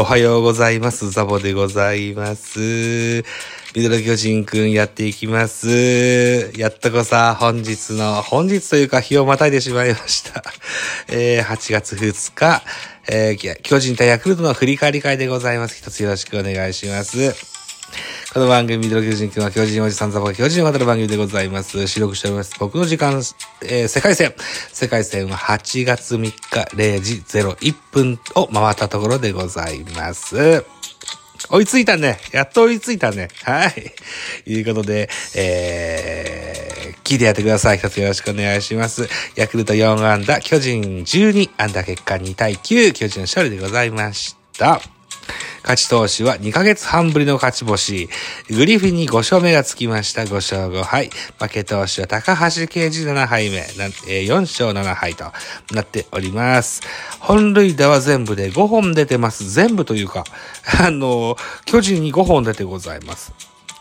おはようございます。ザボでございます。ミドル巨人くんやっていきます。やっとこさ、本日の、本日というか日をまたいでしまいました。えー、8月2日、えー、巨人対ヤクルトの振り返り会でございます。一つよろしくお願いします。この番組、ミドル巨人くんは巨人おじさんザボが巨人を語る番組でございます。収録しております。僕の時間、えー世界戦。世界戦は8月3日0時01分を回ったところでございます。追いついたね。やっと追いついたね。はい。いうことで、えー、聞いてやってください。一つよろしくお願いします。ヤクルト4安打、巨人12安打結果2対9、巨人の勝利でございました。勝ち投手は2ヶ月半ぶりの勝ち星。グリフィンに5勝目がつきました。5勝5敗。負け投手は高橋啓治7敗目。なえ4勝7敗となっております。本塁打は全部で5本出てます。全部というか、あの、巨人に5本出てございます。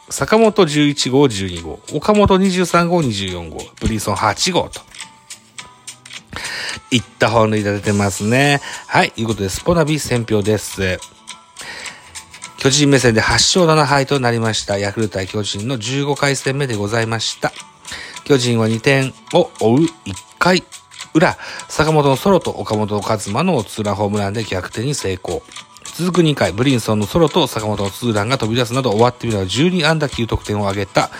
坂本11号12号、岡本23号24号、ブリンソン8号と。いった本塁打出てますね。はい、いうことで、スポナビ選票です。巨人目線で8勝7敗となりました。ヤクルト対巨人の15回戦目でございました。巨人は2点を追う1回裏、坂本のソロと岡本和真のツーランホームランで逆転に成功。続く2回、ブリンソンのソロと坂本のツーランが飛び出すなど終わってみれば12安打9得点を挙げた。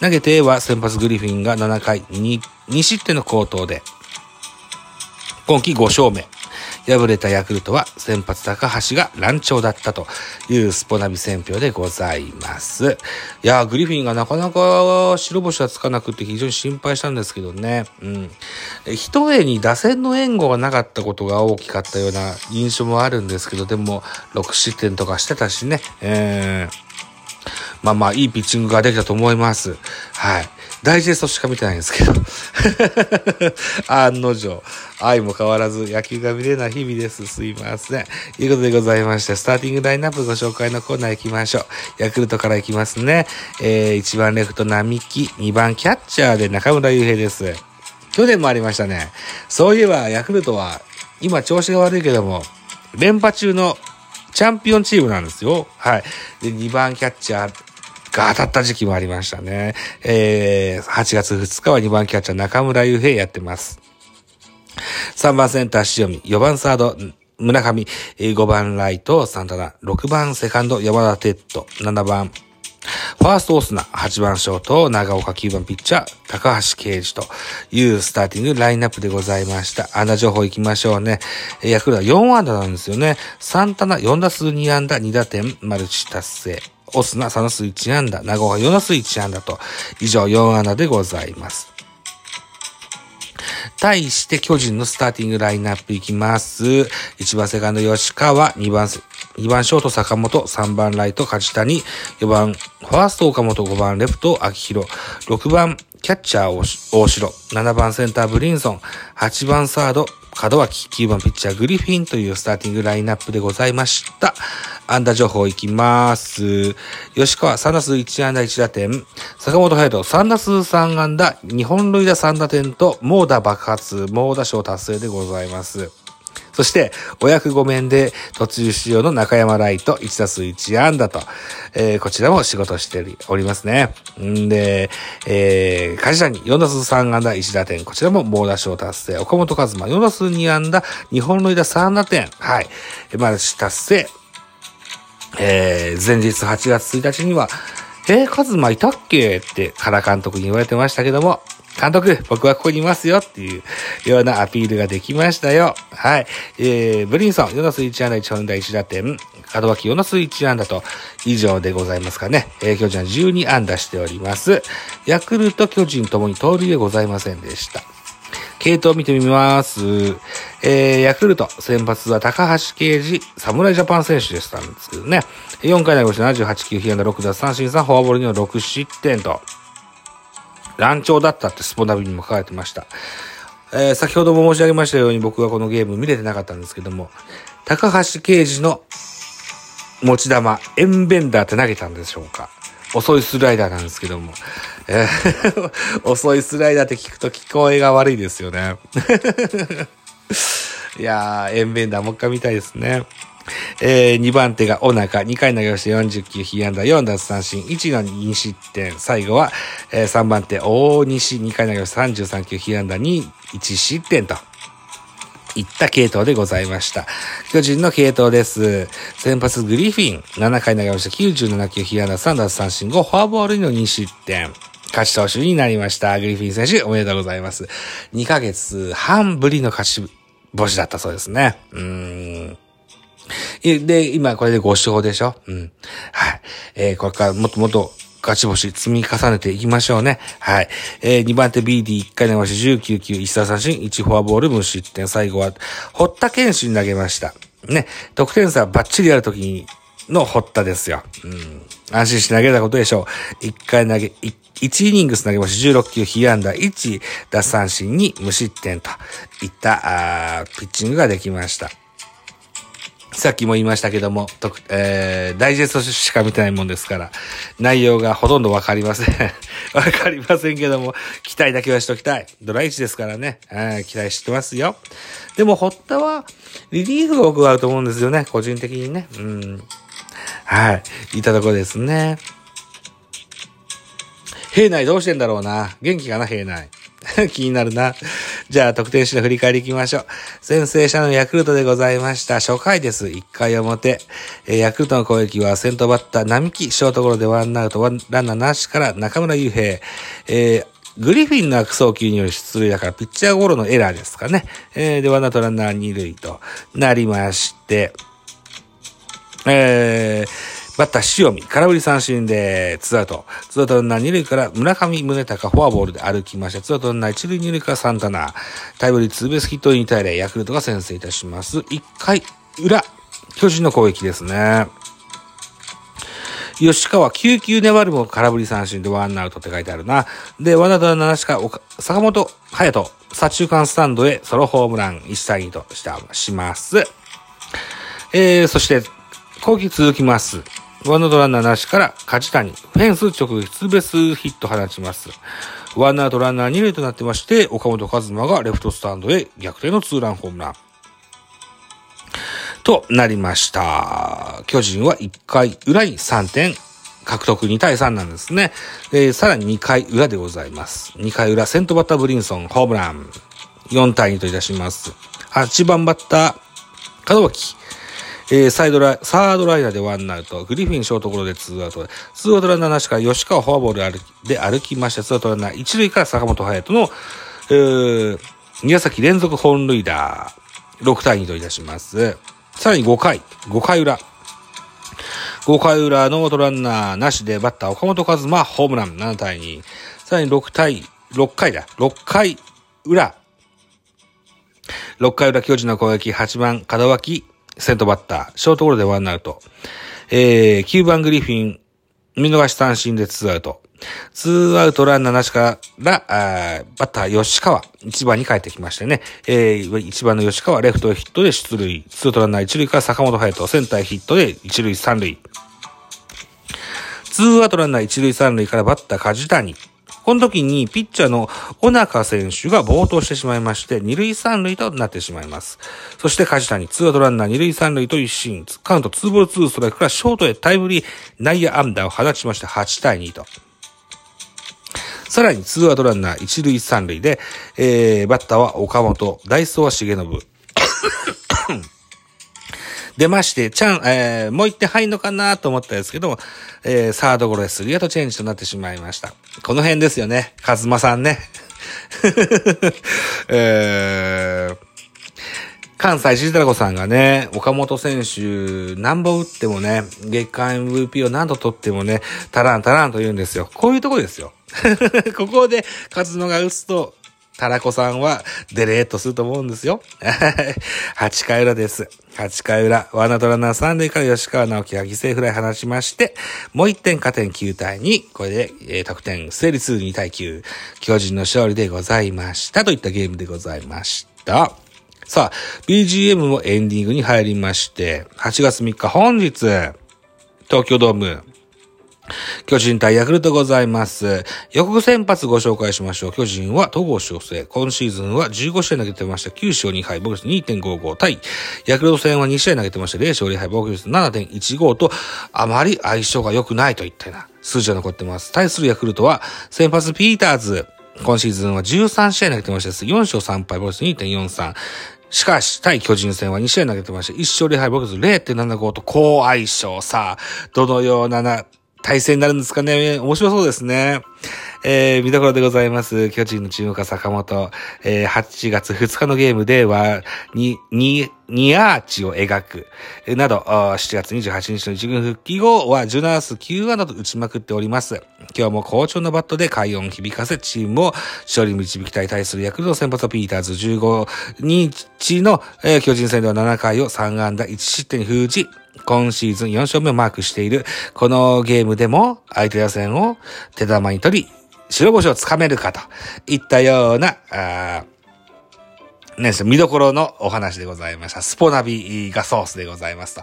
投げては先発グリフィンが7回 2, 2失点の好投で、今季5勝目。敗れたヤクルトは先発高橋が乱調だったというスポナビ選評でございます。いやー、グリフィンがなかなか白星はつかなくて非常に心配したんですけどね。うん。一重に打線の援護がなかったことが大きかったような印象もあるんですけど、でも6失点とかしてたしね。えーまあまあ、いいピッチングができたと思います。はい。ダイジェストしか見てないんですけど。案の定、愛も変わらず野球が見れない日々です。すいません。ということでございまして、スターティングラインナップご紹介のコーナー行きましょう。ヤクルトから行きますね。えー、1番レフト並木、2番キャッチャーで中村悠平です。去年もありましたね。そういえば、ヤクルトは、今調子が悪いけども、連覇中のチャンピオンチームなんですよ。はい。で、2番キャッチャーが当たった時期もありましたね。えー、8月2日は2番キャッチャー中村悠平やってます。3番センター塩見、4番サード、村上、5番ライト、サンタナ、6番セカンド、山田哲人、7番、ファーストオスナ、8番ショート、長岡9番ピッチャー、高橋啓治というスターティングラインナップでございました。安打情報行きましょうね。えヤクルトは4安打なんですよね。サンタナ4打数2安打、2打点、マルチ達成。オスナ3打数1安打、長岡4打数1安打と、以上4安打でございます。対して巨人のスターティングラインナップいきます。1番セカンド吉川、2番せ、2番ショート坂本、3番ライト梶谷、4番ファースト岡本、5番レフト秋広、6番キャッチャー大城、7番センターブリンソン、8番サード門脇、9番ピッチャーグリフィンというスターティングラインナップでございました。安打情報いきます。吉川3打数1安打1打点。坂本隼人3打数3安打、日本塁打3打点と猛打爆発、猛打賞達成でございます。そして、お役御免で途中出場の中山ライト1打数1安打と、えーこちらも仕事しておりますね。んで、えー、梶谷4打数3安打1打点、こちらも猛打賞達成。岡本和真4打数2安打、日本塁打3打点。はい。マルチ達成。えー、前日8月1日には、えー、カズマいたっけ？って原監督に言われてましたけども、監督、僕はここにいますよっていうようなアピールができましたよ。はい。えー、ブリンソン、4打数1安打1本打1打点、門脇4打数1安打と以上でございますかね。えー、巨人は12安打しております。ヤクルト、巨人ともに盗塁でございませんでした。系統を見てみます。えー、ヤクルト、先発は高橋奎二、侍ジャパン選手でしたんですけどね。4回投げまし78球、被安打6奪三振3、フォアボールには6失点と。乱調だったってスポナビにも書かれてました。えー、先ほども申し上げましたように僕はこのゲーム見れてなかったんですけども、高橋奎二の持ち球、エンベンダーって投げたんでしょうか遅いスライダーなんですけども。えー、遅いスライダーって聞くと聞こえが悪いですよね。いやー、エンベンダーもう一回見たいですね。えー、2番手が小中、2回投げまして40球、被安打4奪三振、1の2失点。最後は、えー、3番手、大西、2回投げまして33球、被安打2、1失点と。いった系統でございました。巨人の系統です。先発グリフィン、7回投げました97球、被安打3奪三振5、フォアボールの2失点。勝ち投手になりました。グリフィン選手、おめでとうございます。2ヶ月半ぶりの勝ち星だったそうですね。うーん。で、今これで5勝でしょ？うん。はい。えー、これからもっともっと勝ち星積み重ねていきましょうね。はい。えー、2番手 BD1 回投げし19球、1打三振、1フォアボール無失点。最後は、堀田健士に投げました。ね。得点差バッチリやるときにの堀田ですよ。うん。安心して投げたことでしょう。1回投げ、1イニングス投げまし16球、被安打1、奪三振に無失点といった、あピッチングができました。さっきも言いましたけども、とえー、ダイジェストしか見てないもんですから、内容がほとんどわかりません。わかりませんけども、期待だけはしときたい。ドラ1ですからね、期待してますよ。でも、堀田は、リリーフが多くあると思うんですよね、個人的にね。うん。はい。いたとこですね。平内どうしてんだろうな。元気かな、平内。気になるな。じゃあ、得点手の振り返り行きましょう。先制はヤクルトでございました。初回です。1回表。えー、ヤクルトの攻撃は先頭バッター、並木、ショートゴロでワンアウト、ワンランナーなしから中村悠平。えー、グリフィンの悪送球による出塁だから、ピッチャーゴロのエラーですかね。えー、で、ワンアウトランナー二塁となりまして、えー、バッター塩見、空振り三振で、ツーアウト。ツーアウトランナー二塁から村上宗隆フォアボールで歩きました。ツーアウトランナー一塁二塁からサンタナ。タイムリーツーベースヒットに対してヤクルトが先制いたします。一回裏、巨人の攻撃ですね。吉川9球粘るも空振り三振でワンアウトって書いてあるな。で、ワンアウト七しか、坂本隼人、左中間スタンドへソロホームラン1対2としたします。えー、そして、攻撃続きます。ワンアウトランナーなしから梶谷、フェンス直撃ツーベースヒット放ちます。ワンアウトランナー2塁となってまして、岡本和真がレフトスタンドへ逆転のツーランホームラン。となりました。巨人は1回裏に3点獲得2対3なんですね。えー、さらに2回裏でございます。2回裏、先頭バッターブリンソン、ホームラン。4対2といたします。8番バッター、門脇。えー、サイドライ、サードライナーでワンアウト、グリフィンショートゴロでツーアウト、ツーアウトランナーなしから吉川フォアボールで歩きました。ツーアウトランナー一塁から坂本勇人の、えー、2打席連続本塁打、6対2といたします。さらに5回、5回裏。5回裏、ノーアウトランナーなしでバッター岡本和真ホームラン7対2。さらに6対、6回だ。6回裏。6回裏巨人の攻撃8番門脇先頭バッター、ショートゴロでワンアウト。えー、9番グリフィン、見逃し三振でツーアウト。ツーアウトランナーなしから、バッター吉川、1番に帰ってきましてね。えー、1番の吉川、レフトヒットで出塁。ツーアウトランナー1塁から坂本勇人、センターヒットで1塁3塁。ツーアウトランナー1塁3塁からバッター梶谷。この時にピッチャーの小中選手が暴投してしまいまして、二塁三塁となってしまいます。そして梶谷、ツーアウトランナー二塁三塁と一進、カウントツーボールツーストライクからショートへタイムリー内野安打を放ちまして8対2と。さらにツーアウトランナー一塁三塁で、えー、バッターは岡本、ダイソーは重信。出まして、ちゃん、えー、もう一点入んのかなと思ったんですけども、えー、サードゴロでスリアウトチェンジとなってしまいました。この辺ですよね。カズマさんね。えー、関西シータラコさんがね、岡本選手、何本打ってもね、月間 MVP を何度取ってもね、タランタランと言うんですよ。こういうとこですよ。ここで、カズノが打つと、タラコさんはデレーっとすると思うんですよ。8回裏です。8回裏、ワナドラナー3塁から吉川直樹が犠牲フライ放しまして、もう1点加点9対2、これで、え、得点成立2対9、巨人の勝利でございました。といったゲームでございました。さあ、BGM もエンディングに入りまして、8月3日本日、東京ドーム、巨人対ヤクルトございます。予告先発ご紹介しましょう。巨人は戸郷翔征。今シーズンは15試合投げてました。9勝2敗、防御率2.55対、ヤクルト戦は2試合投げてました。0勝0敗、防御率7.15と、あまり相性が良くないといったような数字が残ってます。対するヤクルトは、先発ピーターズ。今シーズンは13試合投げてました。4勝3敗、防御率2.43。しかし、対巨人戦は2試合投げてました。1勝0敗、防御率0.75と好相性。さあ、どのようなな、対戦になるんですかね。面白そうですね。えー、見どころでございます。巨人のチームか坂本。えー、8月2日のゲームでは、に、に、ニアーチを描く。など、7月28日の一軍復帰後は17数9話など打ちまくっております。今日も好調のバットで快音響かせ、チームを勝利に導きたい対するヤクルト先発ピーターズ15日の、えー、巨人戦では7回を3安打1失点封じ、今シーズン4勝目をマークしている、このゲームでも相手打線を手玉に取り、白星をつかめるかといったような、あね、見どころのお話でございました。スポナビがソースでございますと。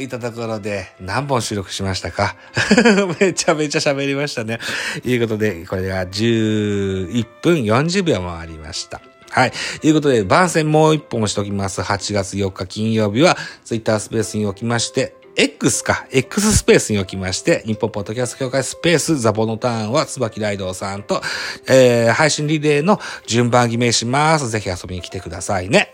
いったところで、何本収録しましたか？めちゃめちゃ喋りましたね。ということで、これが11分40秒回りました。はい。ということで、番宣もう一本押しておきます。8月4日金曜日は、ツイッタースペースにおきまして、X か、X スペースにおきまして、日本ポッドキャスト協会スペース、ザボのターンは、椿ライドさんと、えー、配信リレーの順番決めします。ぜひ遊びに来てくださいね。